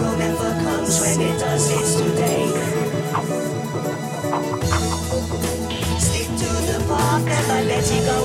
tomorrow never comes when it does, it's today. Stick to the path, never let it go.